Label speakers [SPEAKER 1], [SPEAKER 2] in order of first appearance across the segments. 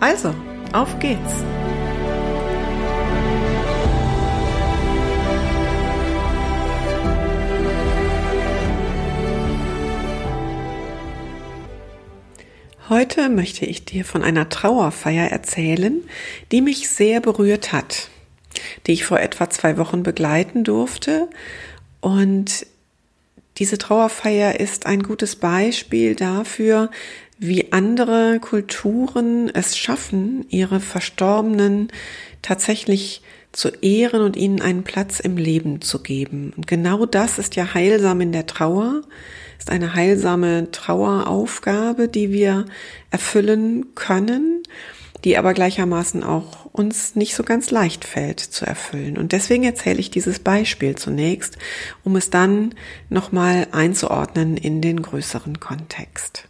[SPEAKER 1] Also, auf geht's! Heute möchte ich dir von einer Trauerfeier erzählen, die mich sehr berührt hat, die ich vor etwa zwei Wochen begleiten durfte. Und diese Trauerfeier ist ein gutes Beispiel dafür, wie andere Kulturen es schaffen, ihre Verstorbenen tatsächlich zu ehren und ihnen einen Platz im Leben zu geben. Und genau das ist ja heilsam in der Trauer, ist eine heilsame Traueraufgabe, die wir erfüllen können, die aber gleichermaßen auch uns nicht so ganz leicht fällt zu erfüllen. Und deswegen erzähle ich dieses Beispiel zunächst, um es dann nochmal einzuordnen in den größeren Kontext.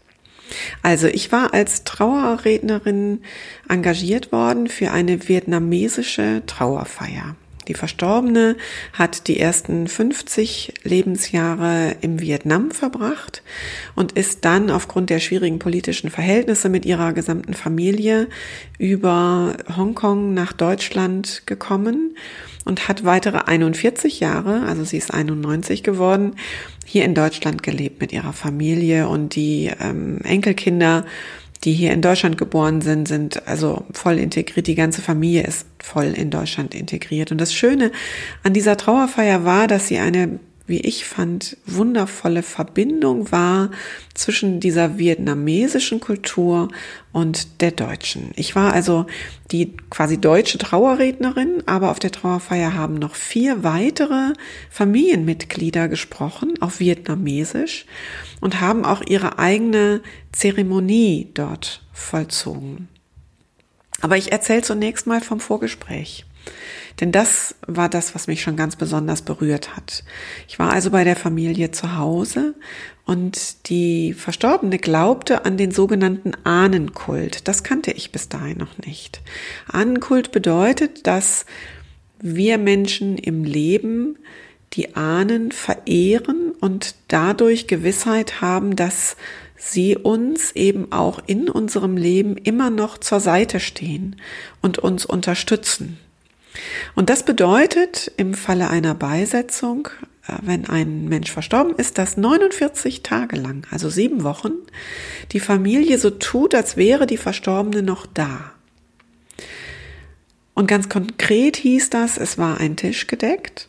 [SPEAKER 1] Also ich war als Trauerrednerin engagiert worden für eine vietnamesische Trauerfeier. Die Verstorbene hat die ersten 50 Lebensjahre im Vietnam verbracht und ist dann aufgrund der schwierigen politischen Verhältnisse mit ihrer gesamten Familie über Hongkong nach Deutschland gekommen und hat weitere 41 Jahre, also sie ist 91 geworden, hier in Deutschland gelebt mit ihrer Familie und die ähm, Enkelkinder die hier in Deutschland geboren sind, sind also voll integriert. Die ganze Familie ist voll in Deutschland integriert. Und das Schöne an dieser Trauerfeier war, dass sie eine wie ich fand, wundervolle Verbindung war zwischen dieser vietnamesischen Kultur und der deutschen. Ich war also die quasi deutsche Trauerrednerin, aber auf der Trauerfeier haben noch vier weitere Familienmitglieder gesprochen auf Vietnamesisch und haben auch ihre eigene Zeremonie dort vollzogen. Aber ich erzähle zunächst mal vom Vorgespräch. Denn das war das, was mich schon ganz besonders berührt hat. Ich war also bei der Familie zu Hause und die Verstorbene glaubte an den sogenannten Ahnenkult. Das kannte ich bis dahin noch nicht. Ahnenkult bedeutet, dass wir Menschen im Leben die Ahnen verehren und dadurch Gewissheit haben, dass sie uns eben auch in unserem Leben immer noch zur Seite stehen und uns unterstützen. Und das bedeutet im Falle einer Beisetzung, äh, wenn ein Mensch verstorben ist, dass 49 Tage lang, also sieben Wochen, die Familie so tut, als wäre die Verstorbene noch da. Und ganz konkret hieß das, es war ein Tisch gedeckt.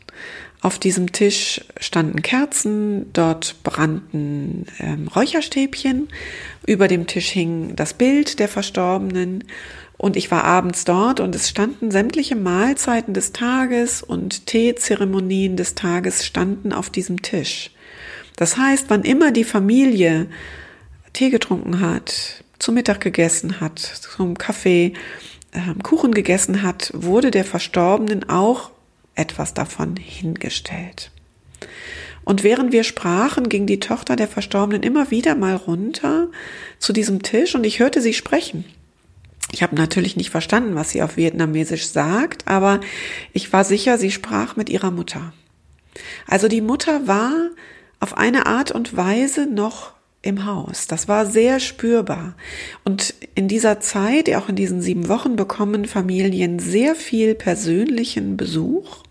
[SPEAKER 1] Auf diesem Tisch standen Kerzen, dort brannten ähm, Räucherstäbchen, über dem Tisch hing das Bild der Verstorbenen und ich war abends dort und es standen sämtliche Mahlzeiten des Tages und Teezeremonien des Tages standen auf diesem Tisch. Das heißt, wann immer die Familie Tee getrunken hat, zu Mittag gegessen hat, zum Kaffee, äh, Kuchen gegessen hat, wurde der Verstorbenen auch etwas davon hingestellt. Und während wir sprachen, ging die Tochter der Verstorbenen immer wieder mal runter zu diesem Tisch und ich hörte sie sprechen. Ich habe natürlich nicht verstanden, was sie auf Vietnamesisch sagt, aber ich war sicher, sie sprach mit ihrer Mutter. Also die Mutter war auf eine Art und Weise noch im Haus. Das war sehr spürbar. Und in dieser Zeit, auch in diesen sieben Wochen, bekommen Familien sehr viel persönlichen Besuch.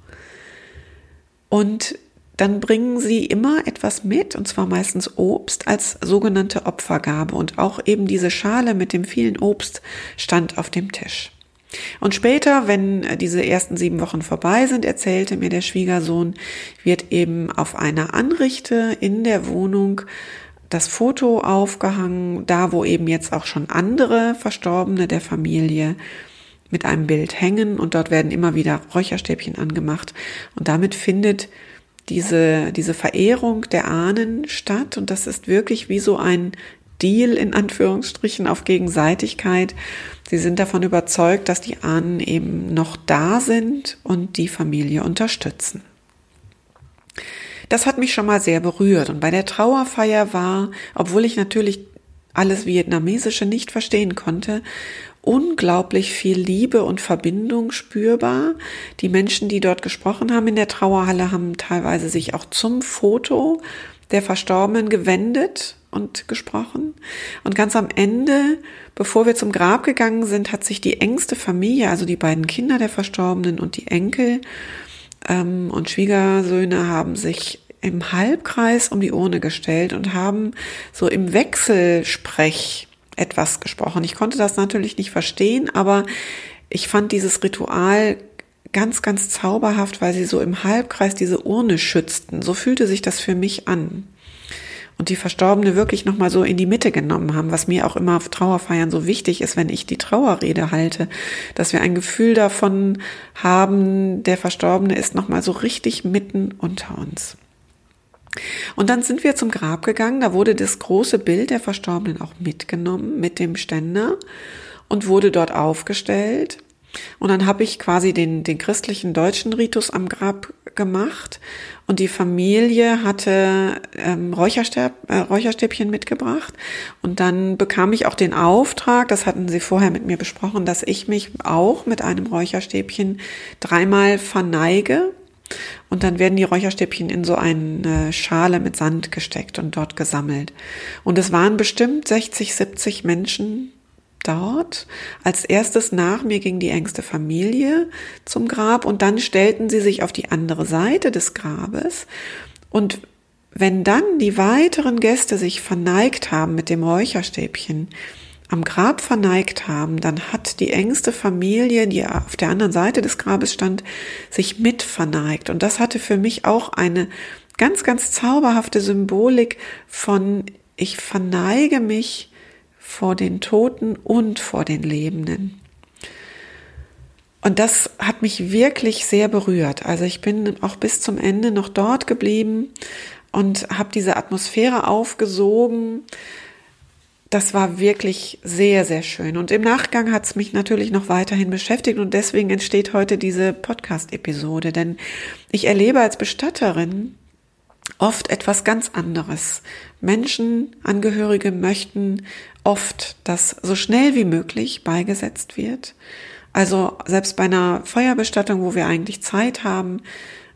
[SPEAKER 1] Und dann bringen sie immer etwas mit, und zwar meistens Obst als sogenannte Opfergabe. Und auch eben diese Schale mit dem vielen Obst stand auf dem Tisch. Und später, wenn diese ersten sieben Wochen vorbei sind, erzählte mir der Schwiegersohn, wird eben auf einer Anrichte in der Wohnung das Foto aufgehangen, da wo eben jetzt auch schon andere Verstorbene der Familie mit einem Bild hängen und dort werden immer wieder Räucherstäbchen angemacht und damit findet diese, diese Verehrung der Ahnen statt und das ist wirklich wie so ein Deal in Anführungsstrichen auf Gegenseitigkeit. Sie sind davon überzeugt, dass die Ahnen eben noch da sind und die Familie unterstützen. Das hat mich schon mal sehr berührt. Und bei der Trauerfeier war, obwohl ich natürlich alles Vietnamesische nicht verstehen konnte, unglaublich viel Liebe und Verbindung spürbar. Die Menschen, die dort gesprochen haben in der Trauerhalle, haben teilweise sich auch zum Foto der Verstorbenen gewendet und gesprochen. Und ganz am Ende, bevor wir zum Grab gegangen sind, hat sich die engste Familie, also die beiden Kinder der Verstorbenen und die Enkel ähm, und Schwiegersöhne haben sich im Halbkreis um die Urne gestellt und haben so im Wechselsprech etwas gesprochen. Ich konnte das natürlich nicht verstehen, aber ich fand dieses Ritual ganz, ganz zauberhaft, weil sie so im Halbkreis diese Urne schützten. So fühlte sich das für mich an. Und die Verstorbene wirklich nochmal so in die Mitte genommen haben, was mir auch immer auf Trauerfeiern so wichtig ist, wenn ich die Trauerrede halte, dass wir ein Gefühl davon haben, der Verstorbene ist nochmal so richtig mitten unter uns. Und dann sind wir zum Grab gegangen, da wurde das große Bild der Verstorbenen auch mitgenommen mit dem Ständer und wurde dort aufgestellt. Und dann habe ich quasi den, den christlichen deutschen Ritus am Grab gemacht. Und die Familie hatte ähm, äh, Räucherstäbchen mitgebracht. Und dann bekam ich auch den Auftrag, das hatten sie vorher mit mir besprochen, dass ich mich auch mit einem Räucherstäbchen dreimal verneige und dann werden die Räucherstäbchen in so eine Schale mit Sand gesteckt und dort gesammelt. Und es waren bestimmt 60, 70 Menschen dort. Als erstes nach mir ging die engste Familie zum Grab und dann stellten sie sich auf die andere Seite des Grabes. Und wenn dann die weiteren Gäste sich verneigt haben mit dem Räucherstäbchen, am Grab verneigt haben, dann hat die engste Familie, die auf der anderen Seite des Grabes stand, sich mit verneigt. Und das hatte für mich auch eine ganz, ganz zauberhafte Symbolik von ich verneige mich vor den Toten und vor den Lebenden. Und das hat mich wirklich sehr berührt. Also ich bin auch bis zum Ende noch dort geblieben und habe diese Atmosphäre aufgesogen das war wirklich sehr, sehr schön. Und im Nachgang hat es mich natürlich noch weiterhin beschäftigt und deswegen entsteht heute diese Podcast-Episode. Denn ich erlebe als Bestatterin oft etwas ganz anderes. Menschen, Angehörige möchten oft, dass so schnell wie möglich beigesetzt wird. Also selbst bei einer Feuerbestattung, wo wir eigentlich Zeit haben,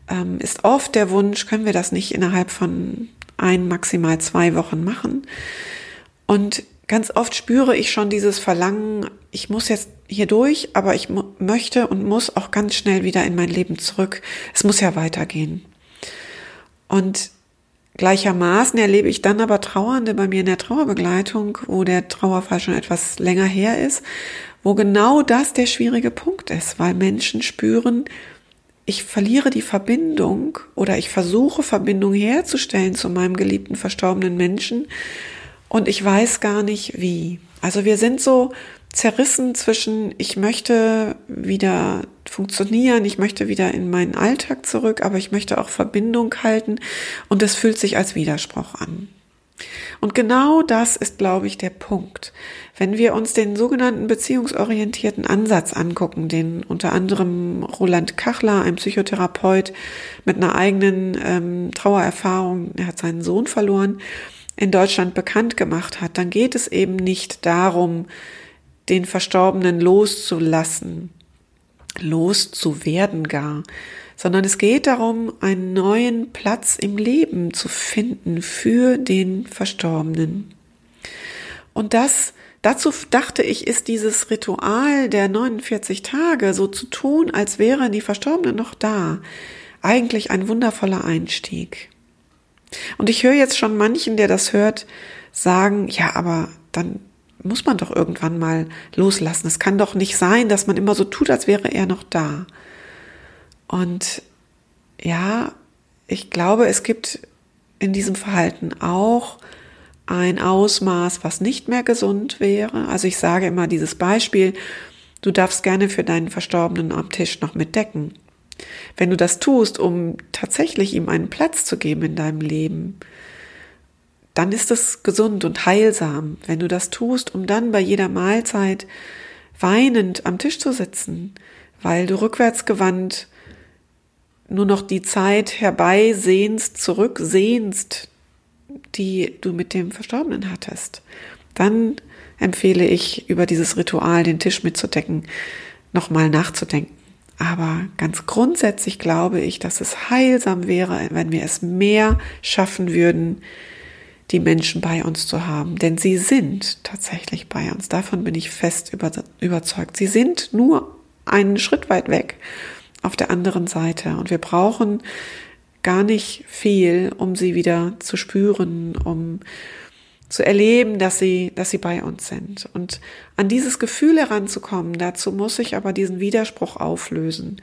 [SPEAKER 1] ähm, ist oft der Wunsch, können wir das nicht innerhalb von ein, maximal zwei Wochen machen. Und ganz oft spüre ich schon dieses Verlangen, ich muss jetzt hier durch, aber ich möchte und muss auch ganz schnell wieder in mein Leben zurück. Es muss ja weitergehen. Und gleichermaßen erlebe ich dann aber Trauernde bei mir in der Trauerbegleitung, wo der Trauerfall schon etwas länger her ist, wo genau das der schwierige Punkt ist, weil Menschen spüren, ich verliere die Verbindung oder ich versuche Verbindung herzustellen zu meinem geliebten verstorbenen Menschen und ich weiß gar nicht wie. Also wir sind so zerrissen zwischen, ich möchte wieder funktionieren, ich möchte wieder in meinen Alltag zurück, aber ich möchte auch Verbindung halten und es fühlt sich als Widerspruch an. Und genau das ist, glaube ich, der Punkt. Wenn wir uns den sogenannten beziehungsorientierten Ansatz angucken, den unter anderem Roland Kachler, ein Psychotherapeut mit einer eigenen ähm, Trauererfahrung, er hat seinen Sohn verloren, in Deutschland bekannt gemacht hat, dann geht es eben nicht darum, den Verstorbenen loszulassen, loszuwerden gar, sondern es geht darum, einen neuen Platz im Leben zu finden für den Verstorbenen. Und das, dazu dachte ich, ist dieses Ritual der 49 Tage so zu tun, als wäre die Verstorbene noch da, eigentlich ein wundervoller Einstieg. Und ich höre jetzt schon manchen, der das hört, sagen, ja, aber dann muss man doch irgendwann mal loslassen. Es kann doch nicht sein, dass man immer so tut, als wäre er noch da. Und ja, ich glaube, es gibt in diesem Verhalten auch ein Ausmaß, was nicht mehr gesund wäre. Also ich sage immer dieses Beispiel, du darfst gerne für deinen Verstorbenen am Tisch noch mitdecken. Wenn du das tust, um tatsächlich ihm einen Platz zu geben in deinem Leben, dann ist es gesund und heilsam, wenn du das tust, um dann bei jeder Mahlzeit weinend am Tisch zu sitzen, weil du rückwärtsgewandt nur noch die Zeit herbeisehnst, zurücksehnst, die du mit dem Verstorbenen hattest. Dann empfehle ich, über dieses Ritual den Tisch mitzudecken, nochmal nachzudenken. Aber ganz grundsätzlich glaube ich, dass es heilsam wäre, wenn wir es mehr schaffen würden, die Menschen bei uns zu haben. Denn sie sind tatsächlich bei uns. Davon bin ich fest über, überzeugt. Sie sind nur einen Schritt weit weg auf der anderen Seite. Und wir brauchen gar nicht viel, um sie wieder zu spüren, um zu erleben, dass sie, dass sie bei uns sind. Und an dieses Gefühl heranzukommen, dazu muss ich aber diesen Widerspruch auflösen,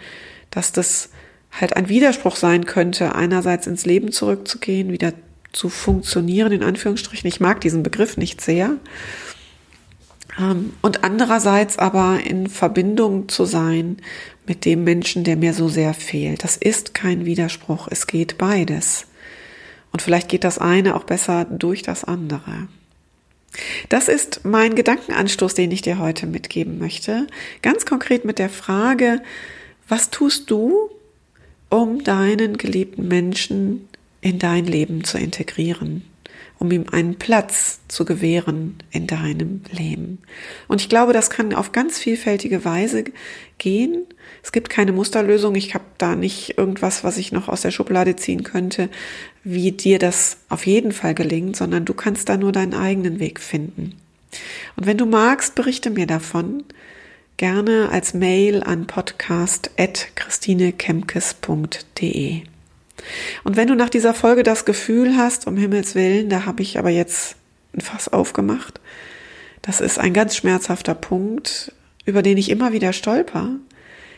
[SPEAKER 1] dass das halt ein Widerspruch sein könnte, einerseits ins Leben zurückzugehen, wieder zu funktionieren, in Anführungsstrichen. Ich mag diesen Begriff nicht sehr. Ähm, und andererseits aber in Verbindung zu sein mit dem Menschen, der mir so sehr fehlt. Das ist kein Widerspruch. Es geht beides. Und vielleicht geht das eine auch besser durch das andere. Das ist mein Gedankenanstoß, den ich dir heute mitgeben möchte. Ganz konkret mit der Frage, was tust du, um deinen geliebten Menschen in dein Leben zu integrieren, um ihm einen Platz zu gewähren in deinem Leben. Und ich glaube, das kann auf ganz vielfältige Weise gehen. Es gibt keine Musterlösung. Ich habe da nicht irgendwas, was ich noch aus der Schublade ziehen könnte, wie dir das auf jeden Fall gelingt, sondern du kannst da nur deinen eigenen Weg finden. Und wenn du magst, berichte mir davon gerne als Mail an podcast.christinekemkes.de. Und wenn du nach dieser Folge das Gefühl hast, um Himmels Willen, da habe ich aber jetzt ein Fass aufgemacht, das ist ein ganz schmerzhafter Punkt, über den ich immer wieder stolper,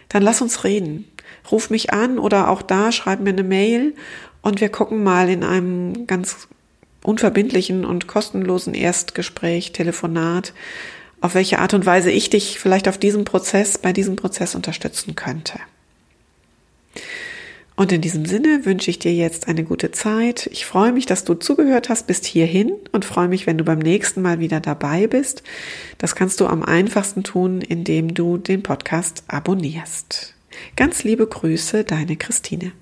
[SPEAKER 1] dann lass uns reden. Ruf mich an oder auch da schreib mir eine Mail und wir gucken mal in einem ganz unverbindlichen und kostenlosen Erstgespräch, Telefonat, auf welche Art und Weise ich dich vielleicht auf diesem Prozess, bei diesem Prozess unterstützen könnte. Und in diesem Sinne wünsche ich dir jetzt eine gute Zeit. Ich freue mich, dass du zugehört hast bis hierhin und freue mich, wenn du beim nächsten Mal wieder dabei bist. Das kannst du am einfachsten tun, indem du den Podcast abonnierst. Ganz liebe Grüße, deine Christine.